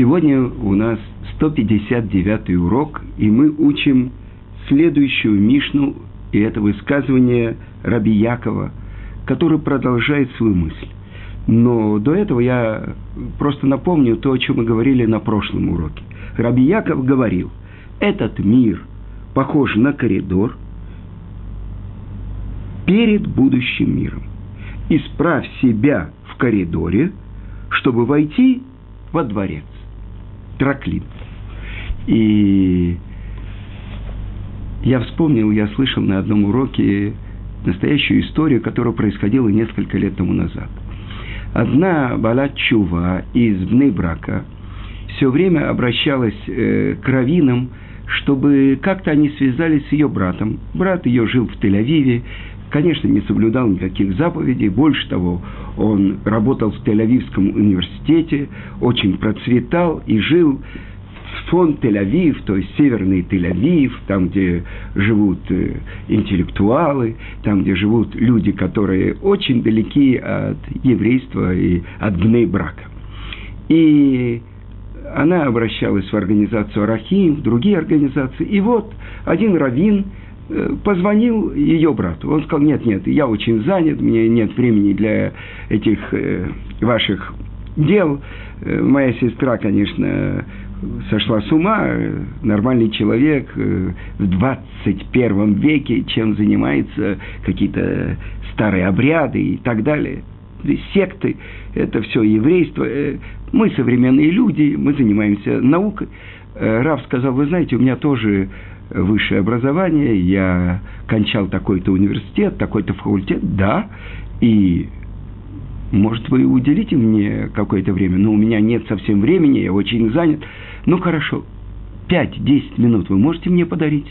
Сегодня у нас 159 урок, и мы учим следующую Мишну, и это высказывание Раби Якова, который продолжает свою мысль. Но до этого я просто напомню то, о чем мы говорили на прошлом уроке. Раби Яков говорил, этот мир похож на коридор перед будущим миром. Исправь себя в коридоре, чтобы войти во дворец. Траклин. И я вспомнил, я слышал на одном уроке настоящую историю, которая происходила несколько лет тому назад. Одна Балат Чува из Бнейбрака все время обращалась э, к раввинам, чтобы как-то они связались с ее братом. Брат ее жил в Тель-Авиве, конечно, не соблюдал никаких заповедей. Больше того, он работал в Тель-Авивском университете, очень процветал и жил фон Тель-Авив, то есть северный Тель-Авив, там, где живут э, интеллектуалы, там, где живут люди, которые очень далеки от еврейства и от гней брака. И она обращалась в организацию Арахим, в другие организации. И вот один раввин э, позвонил ее брату. Он сказал, нет, нет, я очень занят, мне нет времени для этих э, ваших дел. Э, моя сестра, конечно, сошла с ума, нормальный человек в 21 веке, чем занимается какие-то старые обряды и так далее. Секты, это все еврейство. Мы современные люди, мы занимаемся наукой. Э, Рав сказал, вы знаете, у меня тоже высшее образование, я кончал такой-то университет, такой-то факультет, да, и может, вы уделите мне какое-то время, но у меня нет совсем времени, я очень занят. Ну, хорошо, 5-10 минут вы можете мне подарить?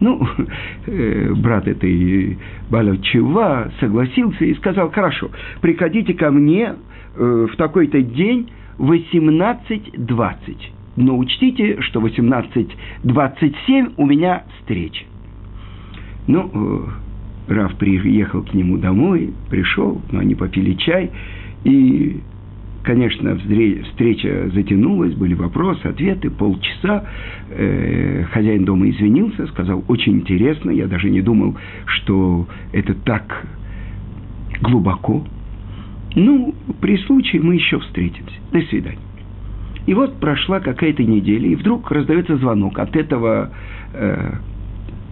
Ну, э, брат этой Балачева согласился и сказал, хорошо, приходите ко мне э, в такой-то день, 18.20. Но учтите, что 18.27 у меня встреча. Ну, э, Раф приехал к нему домой, пришел, но они попили чай, и, конечно, встреча затянулась, были вопросы, ответы, полчаса. Э, хозяин дома извинился, сказал, очень интересно, я даже не думал, что это так глубоко. Ну, при случае мы еще встретимся. До свидания. И вот прошла какая-то неделя, и вдруг раздается звонок от этого э,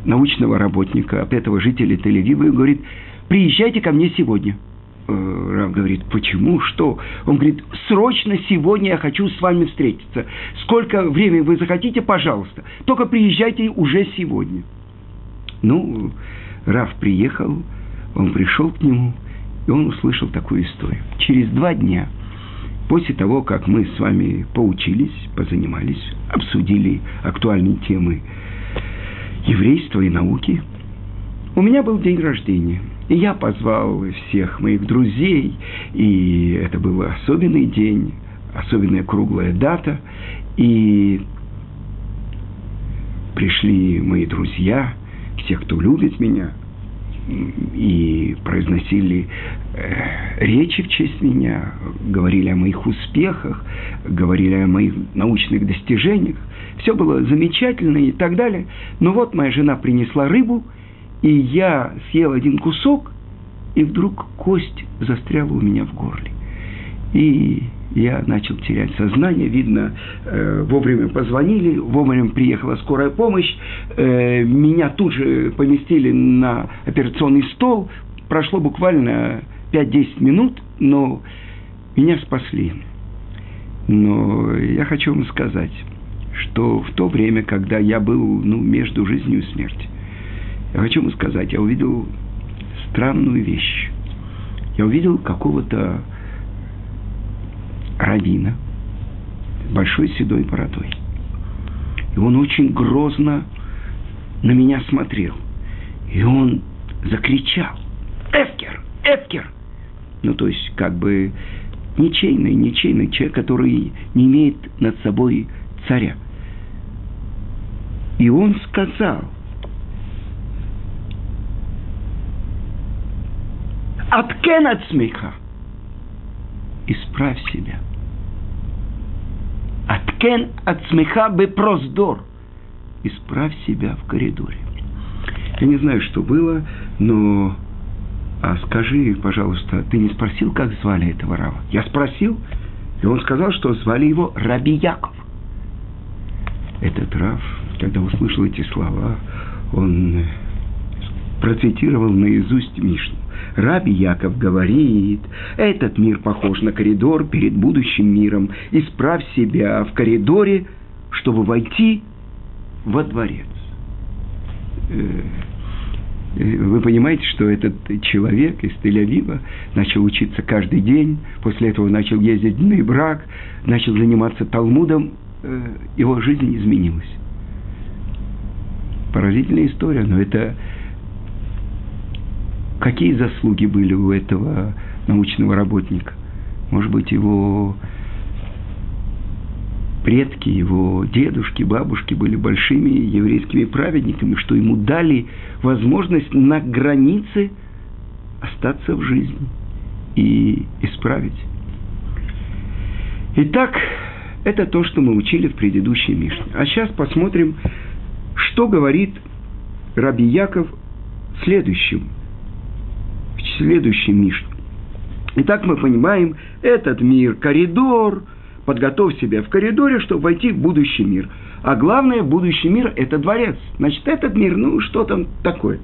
научного работника, от этого жителя Тель-Авива, и говорит, приезжайте ко мне сегодня. Э, Рав говорит, почему, что? Он говорит, срочно сегодня я хочу с вами встретиться. Сколько времени вы захотите, пожалуйста. Только приезжайте уже сегодня. Ну, Рав приехал, он пришел к нему – и он услышал такую историю. Через два дня, после того, как мы с вами поучились, позанимались, обсудили актуальные темы еврейства и науки, у меня был день рождения. И я позвал всех моих друзей, и это был особенный день, особенная круглая дата, и пришли мои друзья, те, кто любит меня – и произносили э, речи в честь меня, говорили о моих успехах, говорили о моих научных достижениях. Все было замечательно и так далее. Но вот моя жена принесла рыбу, и я съел один кусок, и вдруг кость застряла у меня в горле. И я начал терять сознание, видно, э, вовремя позвонили, вовремя приехала скорая помощь, э, меня тут же поместили на операционный стол, прошло буквально 5-10 минут, но меня спасли. Но я хочу вам сказать, что в то время, когда я был ну, между жизнью и смертью, я хочу вам сказать, я увидел странную вещь. Я увидел какого-то равина большой седой бородой. И он очень грозно на меня смотрел. И он закричал «Эфкер! Эфкер!» Ну, то есть, как бы ничейный, ничейный человек, который не имеет над собой царя. И он сказал «Аткен от смеха!» Исправь себя – такен от смеха бы проздор. Исправь себя в коридоре. Я не знаю, что было, но... А скажи, пожалуйста, ты не спросил, как звали этого Рава? Я спросил, и он сказал, что звали его Раби Яков. Этот Рав, когда услышал эти слова, он процитировал наизусть Мишну. Раби Яков говорит, этот мир похож на коридор перед будущим миром. Исправь себя в коридоре, чтобы войти во дворец. Э, э, вы понимаете, что этот человек из Тель-Авива начал учиться каждый день, после этого начал ездить в брак, начал заниматься Талмудом, э, его жизнь изменилась. Поразительная история, но это какие заслуги были у этого научного работника? Может быть, его предки, его дедушки, бабушки были большими еврейскими праведниками, что ему дали возможность на границе остаться в жизни и исправить. Итак, это то, что мы учили в предыдущей Мишне. А сейчас посмотрим, что говорит Раби Яков в следующем следующий Мишну. Итак, мы понимаем, этот мир – коридор, подготовь себя в коридоре, чтобы войти в будущий мир. А главное, будущий мир – это дворец. Значит, этот мир, ну, что там такое?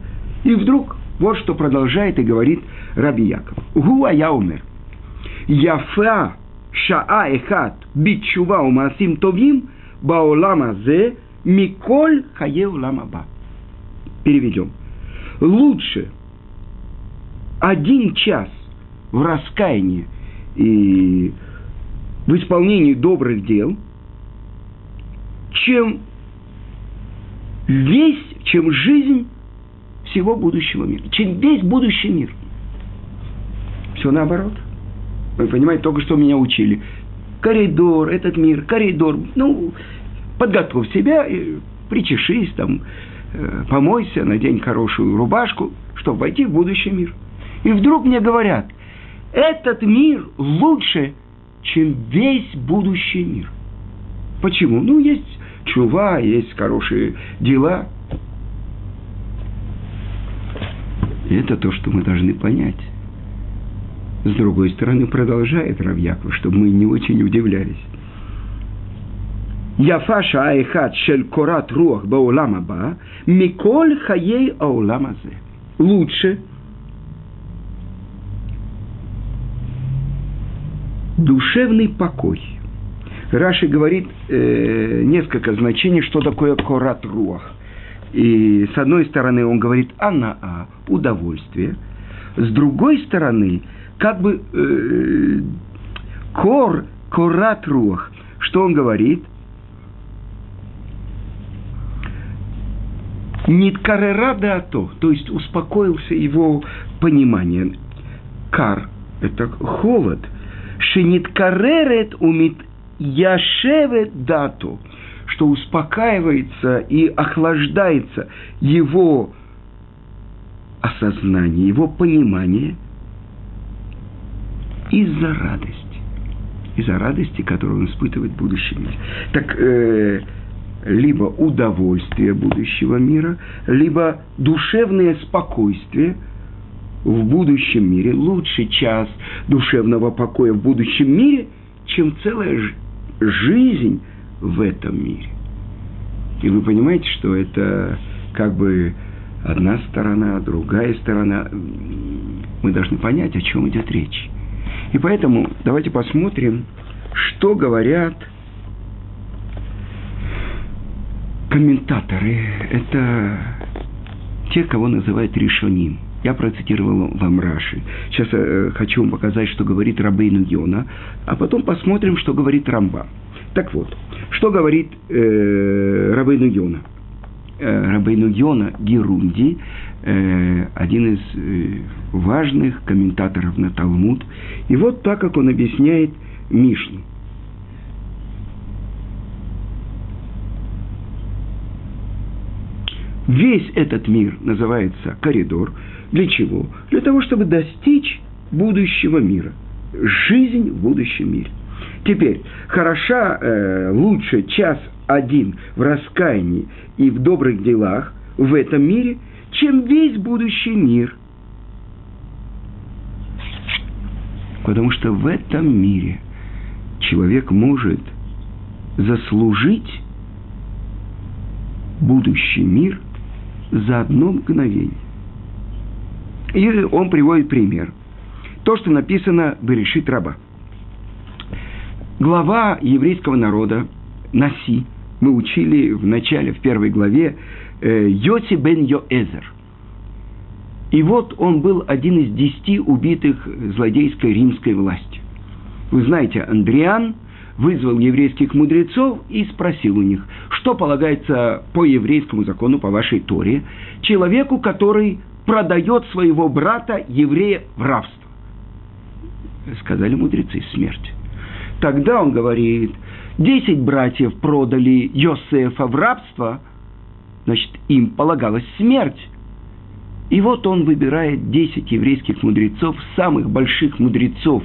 И вдруг, вот что продолжает и говорит Раби Яков. Гуа я умер. Яфа шаа эхат бичува умасим товим баолама зе миколь хае улама Переведем. Лучше – один час в раскаянии и в исполнении добрых дел, чем весь, чем жизнь всего будущего мира, чем весь будущий мир. Все наоборот. Вы понимаете, только что меня учили. Коридор, этот мир, коридор. Ну, подготовь себя, причешись там, э, помойся, надень хорошую рубашку, чтобы войти в будущий мир. И вдруг мне говорят, этот мир лучше, чем весь будущий мир. Почему? Ну, есть чува, есть хорошие дела. И это то, что мы должны понять. С другой стороны, продолжает Равьяков, чтобы мы не очень удивлялись. Яфаша аихат шель корат руах баулама ба, миколь хаей ауламазе. Лучше – душевный покой. Раши говорит э, несколько значений, что такое корат руах. И с одной стороны он говорит анаа, удовольствие. С другой стороны, как бы э, кор, корат руах. Что он говорит? Ниткарера то, то есть успокоился его понимание. Кар – это холод – Шиниткаререт умит яшевет дату, что успокаивается и охлаждается его осознание, его понимание из-за радости. Из-за радости, которую он испытывает в будущем мире. Так э, либо удовольствие будущего мира, либо душевное спокойствие – в будущем мире, лучший час душевного покоя в будущем мире, чем целая жизнь в этом мире. И вы понимаете, что это как бы одна сторона, другая сторона. Мы должны понять, о чем идет речь. И поэтому давайте посмотрим, что говорят комментаторы. Это те, кого называют решоним – я процитировал вам Раши. Сейчас э, хочу вам показать, что говорит Рабейну Йона, а потом посмотрим, что говорит Рамба. Так вот, что говорит э, Рабейну Йона? Э, Рабейну Йона Герунди, э, один из э, важных комментаторов на Талмуд. И вот так, как он объясняет Мишну. Весь этот мир называется коридор – для чего? Для того, чтобы достичь будущего мира. Жизнь в будущем мире. Теперь, хороша, э, лучше час один в раскаянии и в добрых делах в этом мире, чем весь будущий мир. Потому что в этом мире человек может заслужить будущий мир за одно мгновение. И он приводит пример. То, что написано «Берешит раба». Глава еврейского народа Наси, мы учили в начале, в первой главе, э, Йоси бен Йоэзер. И вот он был один из десяти убитых злодейской римской властью. Вы знаете, Андриан вызвал еврейских мудрецов и спросил у них, что полагается по еврейскому закону, по вашей Торе, человеку, который продает своего брата еврея в рабство. Сказали мудрецы, смерть. Тогда он говорит, десять братьев продали Йосефа в рабство, значит, им полагалась смерть. И вот он выбирает десять еврейских мудрецов, самых больших мудрецов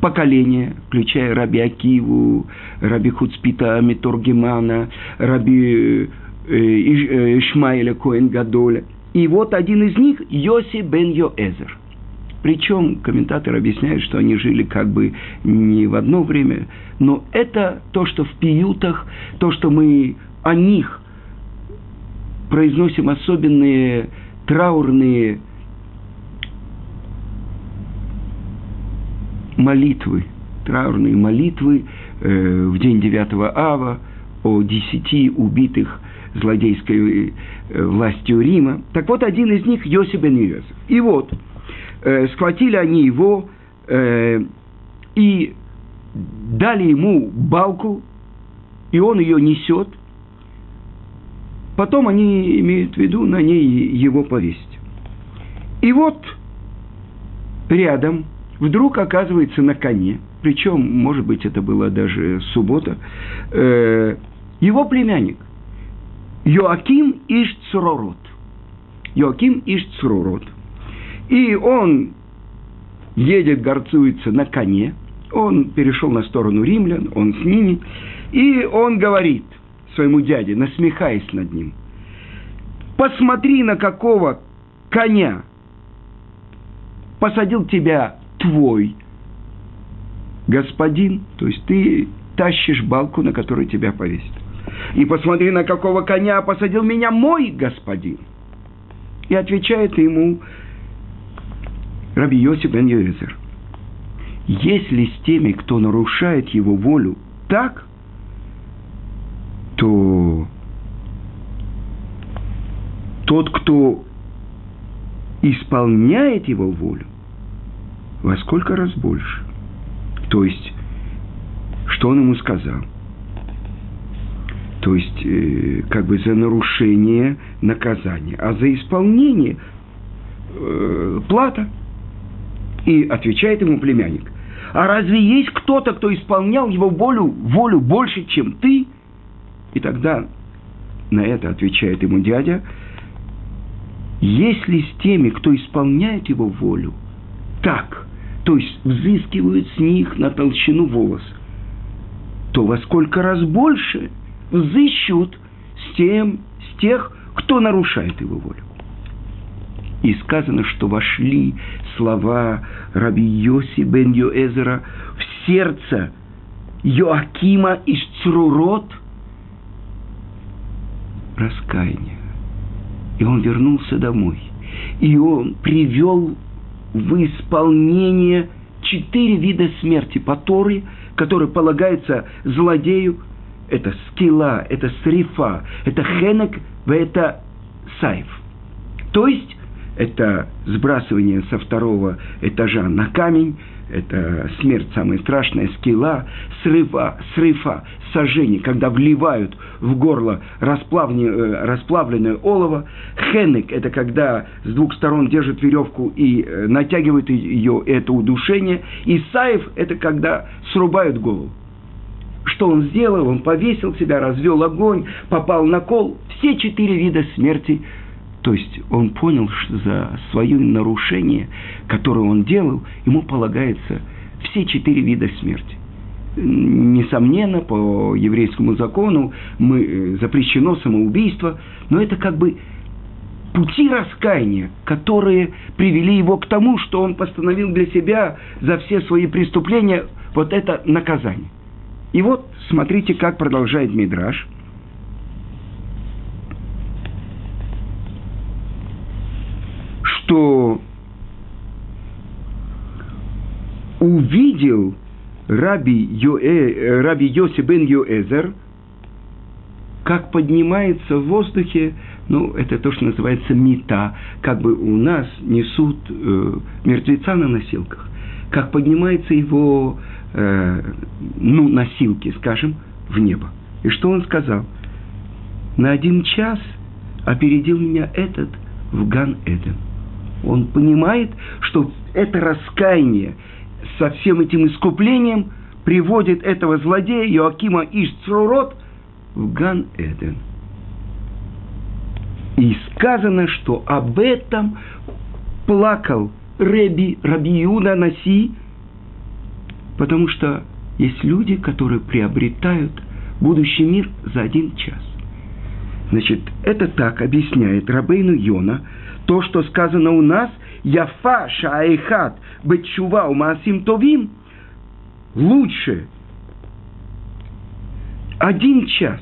поколения, включая Раби Акиву, Раби Хуцпита Митургимана, Раби э, э, Ишмаэля Коэн Гадоля – и вот один из них – Йоси бен Йоэзер. Причем комментаторы объясняют, что они жили как бы не в одно время, но это то, что в пиютах, то, что мы о них произносим особенные траурные молитвы, траурные молитвы э, в день 9 ава о десяти убитых злодейской э, властью Рима. Так вот, один из них Йосиф бен Йосиф. И вот, э, схватили они его э, и дали ему балку, и он ее несет. Потом они имеют в виду на ней его повесить. И вот рядом вдруг оказывается на коне, причем, может быть, это была даже суббота, э, его племянник. Йоаким Иш Цуророт. Йоаким Иш Цуророт. И он едет, горцуется на коне, он перешел на сторону римлян, он с ними, и он говорит своему дяде, насмехаясь над ним, посмотри, на какого коня посадил тебя твой господин, то есть ты тащишь балку, на которой тебя повесят. И посмотри, на какого коня посадил меня мой господин. И отвечает ему Раби Йосиф бен Йозер. Если с теми, кто нарушает его волю, так, то тот, кто исполняет его волю, во сколько раз больше. То есть, что он ему сказал – то есть э, как бы за нарушение наказание, а за исполнение э, плата. И отвечает ему племянник, а разве есть кто-то, кто исполнял его волю, волю больше, чем ты? И тогда на это отвечает ему дядя, если с теми, кто исполняет его волю, так, то есть взыскивают с них на толщину волос, то во сколько раз больше – взыщут с, тем, с тех, кто нарушает его волю. И сказано, что вошли слова раби Йоси бен Йоэзера в сердце Йоакима из Црурот раскаяния. И он вернулся домой. И он привел в исполнение четыре вида смерти по Торе, которые полагаются злодею это скилла, это срифа, это хенек, это сайф. То есть, это сбрасывание со второго этажа на камень, это смерть самая страшная, скилла, срыва, срыфа, сожжение, когда вливают в горло расплавленное, э, расплавленное олово. Хенек – это когда с двух сторон держат веревку и э, натягивают ее, это удушение. И саев – это когда срубают голову. Что он сделал? Он повесил себя, развел огонь, попал на кол. Все четыре вида смерти. То есть он понял, что за свое нарушение, которое он делал, ему полагается все четыре вида смерти. несомненно, по еврейскому закону мы, э, запрещено самоубийство, но это как бы пути раскаяния, которые привели его к тому, что он постановил для себя за все свои преступления вот это наказание. И вот смотрите, как продолжает Мидраш. Что увидел Раби, Йоэ, Раби Йоси бен Йоэзер, как поднимается в воздухе, ну, это то, что называется мета, как бы у нас несут э, мертвеца на носилках, как поднимается его, э, ну, носилки, скажем, в небо. И что он сказал? На один час опередил меня этот в Ган-Эден. Он понимает, что это раскаяние, со всем этим искуплением приводит этого злодея Иоакима Ишцрурот в Ган-Эден. И сказано, что об этом плакал Реби Раби Иуда Наси, потому что есть люди, которые приобретают будущий мир за один час. Значит, это так объясняет Рабейну Йона, то, что сказано у нас – Яфа шаайхат бетчува у маасим товим лучше один час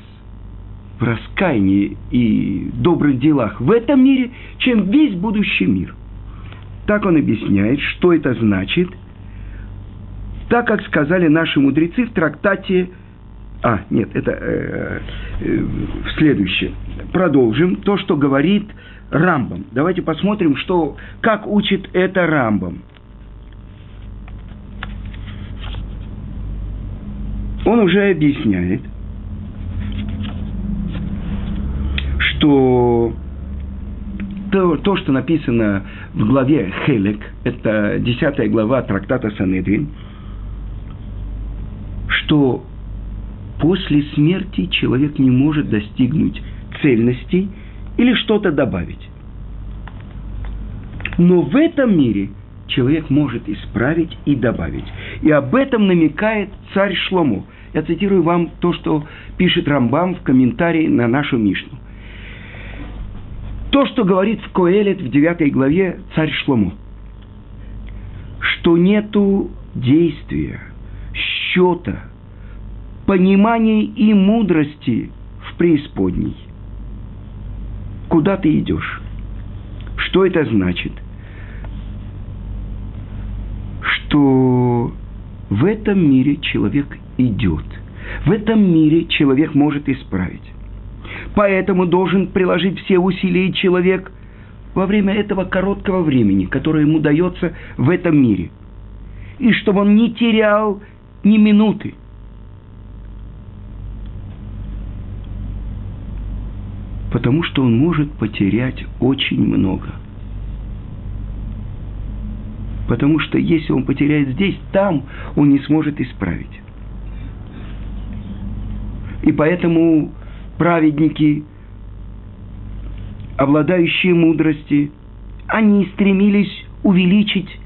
в раскаянии и добрых делах в этом мире, чем весь будущий мир. Так он объясняет, что это значит, так как сказали наши мудрецы в трактате а, нет, это э, э, следующее. Продолжим. То, что говорит Рамбом. Давайте посмотрим, что, как учит это Рамбом. Он уже объясняет, что то, то, что написано в главе Хелек, это 10 глава трактата Санедрин, что после смерти человек не может достигнуть цельности – или что-то добавить. Но в этом мире человек может исправить и добавить. И об этом намекает царь Шлому. Я цитирую вам то, что пишет Рамбам в комментарии на нашу Мишну. То, что говорит в Коэлет в 9 главе царь Шлому. Что нету действия, счета, понимания и мудрости в преисподней – куда ты идешь. Что это значит? Что в этом мире человек идет. В этом мире человек может исправить. Поэтому должен приложить все усилия человек во время этого короткого времени, которое ему дается в этом мире. И чтобы он не терял ни минуты – потому что он может потерять очень много. Потому что если он потеряет здесь, там он не сможет исправить. И поэтому праведники, обладающие мудрости, они стремились увеличить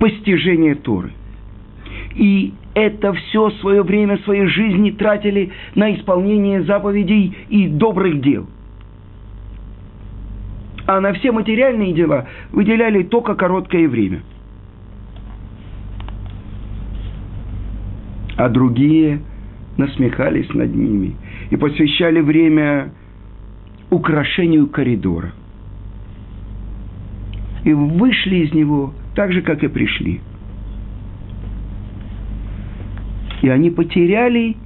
постижение Торы. И это все свое время своей жизни тратили на исполнение заповедей и добрых дел. А на все материальные дела выделяли только короткое время. А другие насмехались над ними и посвящали время украшению коридора. И вышли из него так же, как и пришли – и они потеряли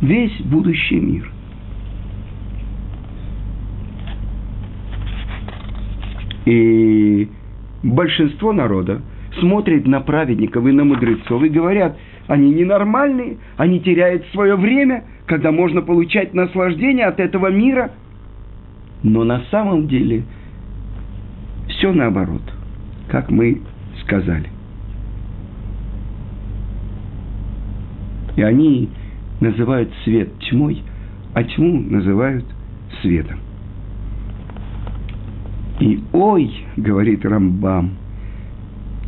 весь будущий мир. И большинство народа смотрит на праведников и на мудрецов и говорят, они ненормальные, они теряют свое время, когда можно получать наслаждение от этого мира. Но на самом деле все наоборот, как мы сказали. И они называют свет тьмой, а тьму называют светом. И ой, говорит Рамбам,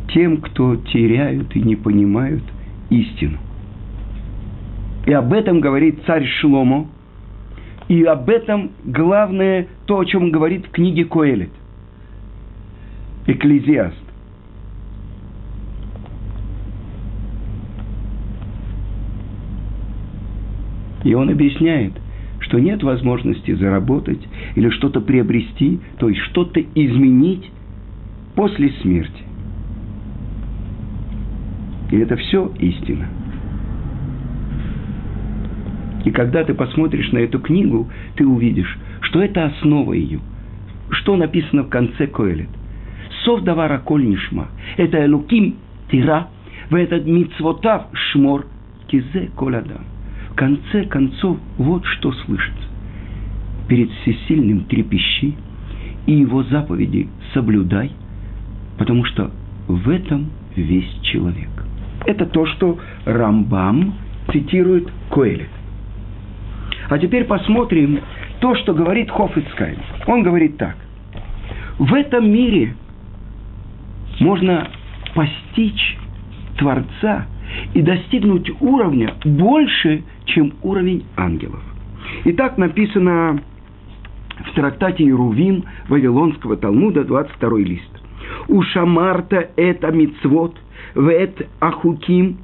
тем, кто теряют и не понимают истину. И об этом говорит царь Шломо. И об этом главное то, о чем говорит в книге Коэлет. Экклезиаст. И он объясняет, что нет возможности заработать или что-то приобрести, то есть что-то изменить после смерти. И это все истина. И когда ты посмотришь на эту книгу, ты увидишь, что это основа ее. Что написано в конце Коэлет? Сов давара коль нишма. Это элуким тира, в этот мицвотав шмор кизе коладам. Конце концов, вот что слышится. Перед всесильным трепещи и его заповеди соблюдай, потому что в этом весь человек. Это то, что Рамбам цитирует Коэлет. А теперь посмотрим то, что говорит Хофицкайм. Он говорит так. В этом мире можно постичь Творца и достигнуть уровня больше, чем уровень ангелов. И так написано в трактате Ирувим Вавилонского Талмуда, 22 лист. У Шамарта это мицвод, вет ахуким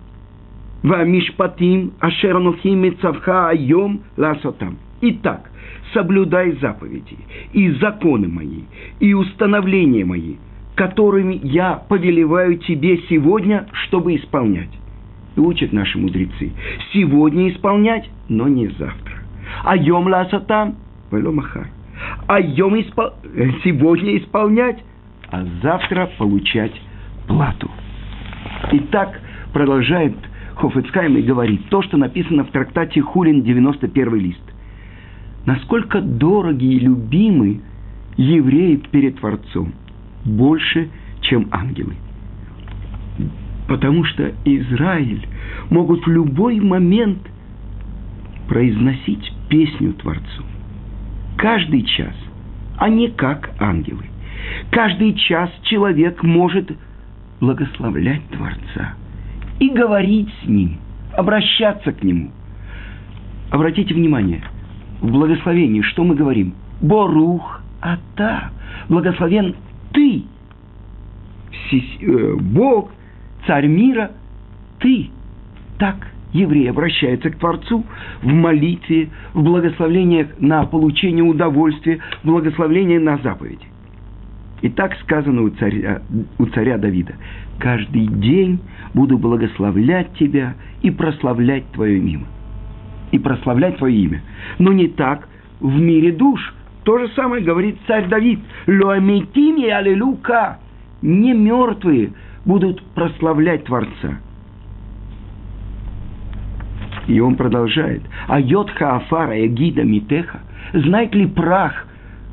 Вамишпатим, Ашеранухим, Мецавха, Айом, Ласотам. Итак, соблюдай заповеди и законы мои, и установления мои, которыми я повелеваю тебе сегодня, чтобы исполнять. И учат наши мудрецы. Сегодня исполнять, но не завтра. Айом ласатам, махар. Айом испол... сегодня исполнять, а завтра получать плату. Итак, продолжает Хофицкайм и говорит то, что написано в трактате Хулин, 91 лист. Насколько дороги и любимы евреи перед Творцом, больше, чем ангелы. Потому что Израиль могут в любой момент произносить песню Творцу. Каждый час, а не как ангелы. Каждый час человек может благословлять Творца – и говорить с ним, обращаться к нему. Обратите внимание, в благословении что мы говорим? Борух Ата. Благословен ты. Э, Бог, царь мира, ты. Так еврей обращается к Творцу в молитве, в благословениях на получение удовольствия, в благословении на заповеди. И так сказано у царя, у царя Давида. «Каждый день буду благословлять тебя и прославлять твое имя». И прославлять твое имя. Но не так в мире душ. То же самое говорит царь Давид. «Лоамитими аллилука» Не мертвые будут прославлять Творца. И он продолжает. А йодха афара эгида митеха. Знает ли прах,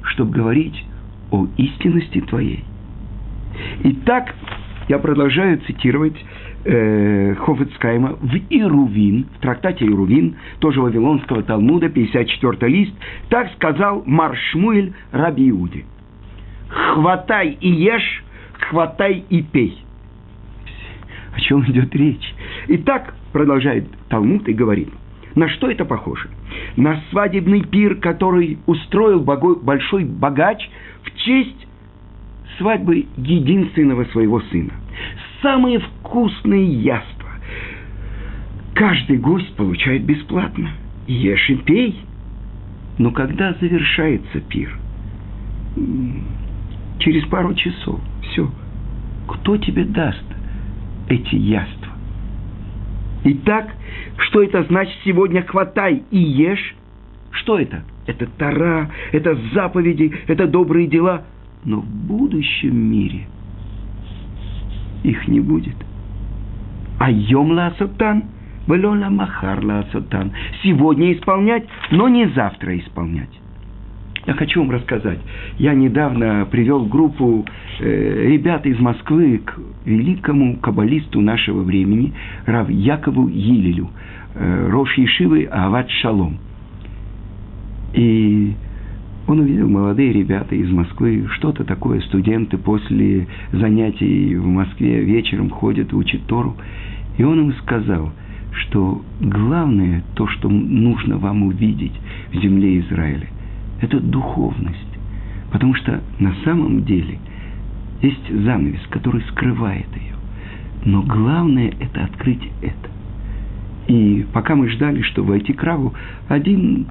чтобы говорить о истинности твоей. Итак, я продолжаю цитировать э, Хофицкайма в Ирувин, в трактате Ирувин, тоже Вавилонского Талмуда, 54 лист, так сказал Маршмуэль Раби Иуди. «Хватай и ешь, хватай и пей». Чем идет речь? Итак, продолжает Талмуд и говорит, на что это похоже? На свадебный пир, который устроил большой богач в честь свадьбы единственного своего сына. Самые вкусные яства. Каждый гость получает бесплатно. Ешь и пей. Но когда завершается пир? Через пару часов. Все. Кто тебе даст эти яства? Итак, что это значит сегодня хватай и ешь? Что это? это Тара, это заповеди, это добрые дела. Но в будущем мире их не будет. А йом ласотан, велола махар ласотан. Сегодня исполнять, но не завтра исполнять. Я хочу вам рассказать. Я недавно привел группу э, ребят из Москвы к великому каббалисту нашего времени, Рав Якову Елелю, э, Рош Ешивы Ават Шалом – и он увидел молодые ребята из Москвы, что-то такое, студенты после занятий в Москве вечером ходят, учат Тору. И он ему сказал, что главное, то, что нужно вам увидеть в земле Израиля, это духовность. Потому что на самом деле есть занавес, который скрывает ее. Но главное – это открыть это. И пока мы ждали, что войти к Раву, один,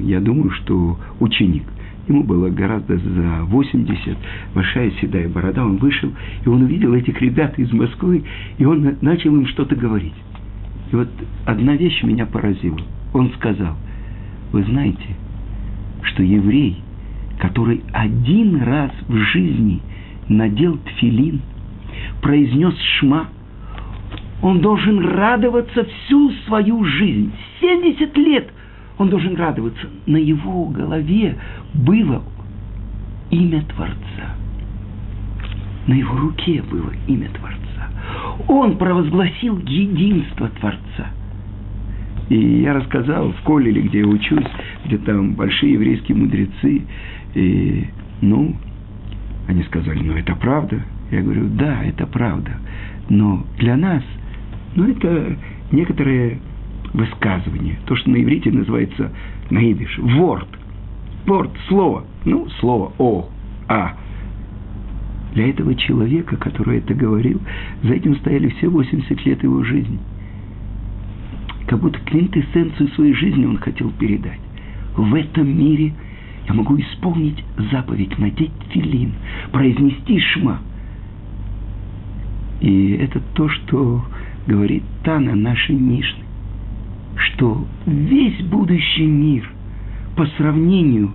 я думаю, что ученик, ему было гораздо за 80, большая седая борода, он вышел, и он увидел этих ребят из Москвы, и он начал им что-то говорить. И вот одна вещь меня поразила. Он сказал, вы знаете, что еврей, который один раз в жизни надел тфилин, произнес шма, он должен радоваться всю свою жизнь. 70 лет он должен радоваться. На его голове было имя Творца. На его руке было имя Творца. Он провозгласил единство Творца. И я рассказал в Колеле, где я учусь, где там большие еврейские мудрецы, и, ну, они сказали, ну, это правда. Я говорю, да, это правда. Но для нас, ну, это некоторые высказывания. То, что на иврите называется наидыш, ворд. Ворд, слово. Ну, слово о, а. Для этого человека, который это говорил, за этим стояли все 80 лет его жизни. Как будто квинтэссенцию своей жизни он хотел передать. В этом мире я могу исполнить заповедь, надеть филин, произнести шма. И это то, что говорит Тана нашей Мишны, что весь будущий мир по сравнению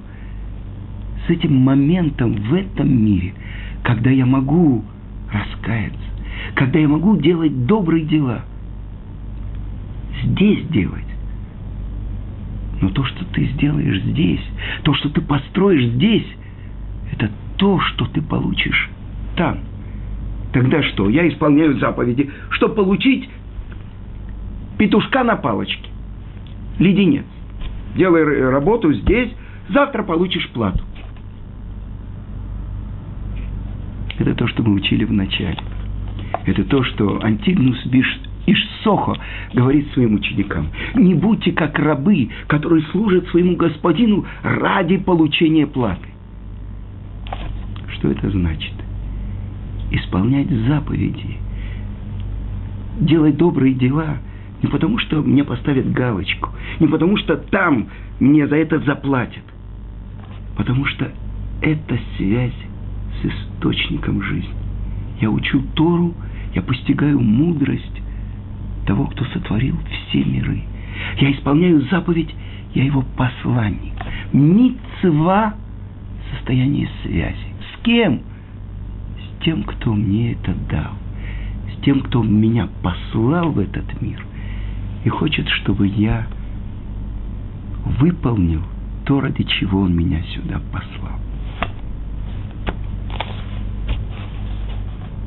с этим моментом в этом мире – когда я могу раскаяться, когда я могу делать добрые дела, здесь делать. Но то, что ты сделаешь здесь, то, что ты построишь здесь, это то, что ты получишь там. Тогда что? Я исполняю заповеди, чтобы получить петушка на палочке, леденец. Делай работу здесь, завтра получишь плату. Это то, что мы учили в начале. Это то, что Антигнус Биш Ишсохо говорит своим ученикам. Не будьте как рабы, которые служат своему господину ради получения платы. Что это значит? Исполнять заповеди, делать добрые дела не потому, что мне поставят галочку, не потому, что там мне за это заплатят, потому что это связь с источником жизни. Я учу Тору, я постигаю мудрость того, кто сотворил все миры. Я исполняю заповедь, я его посланник. Мицва – состояние связи. С кем? С тем, кто мне это дал. С тем, кто меня послал в этот мир. И хочет, чтобы я выполнил то, ради чего он меня сюда послал.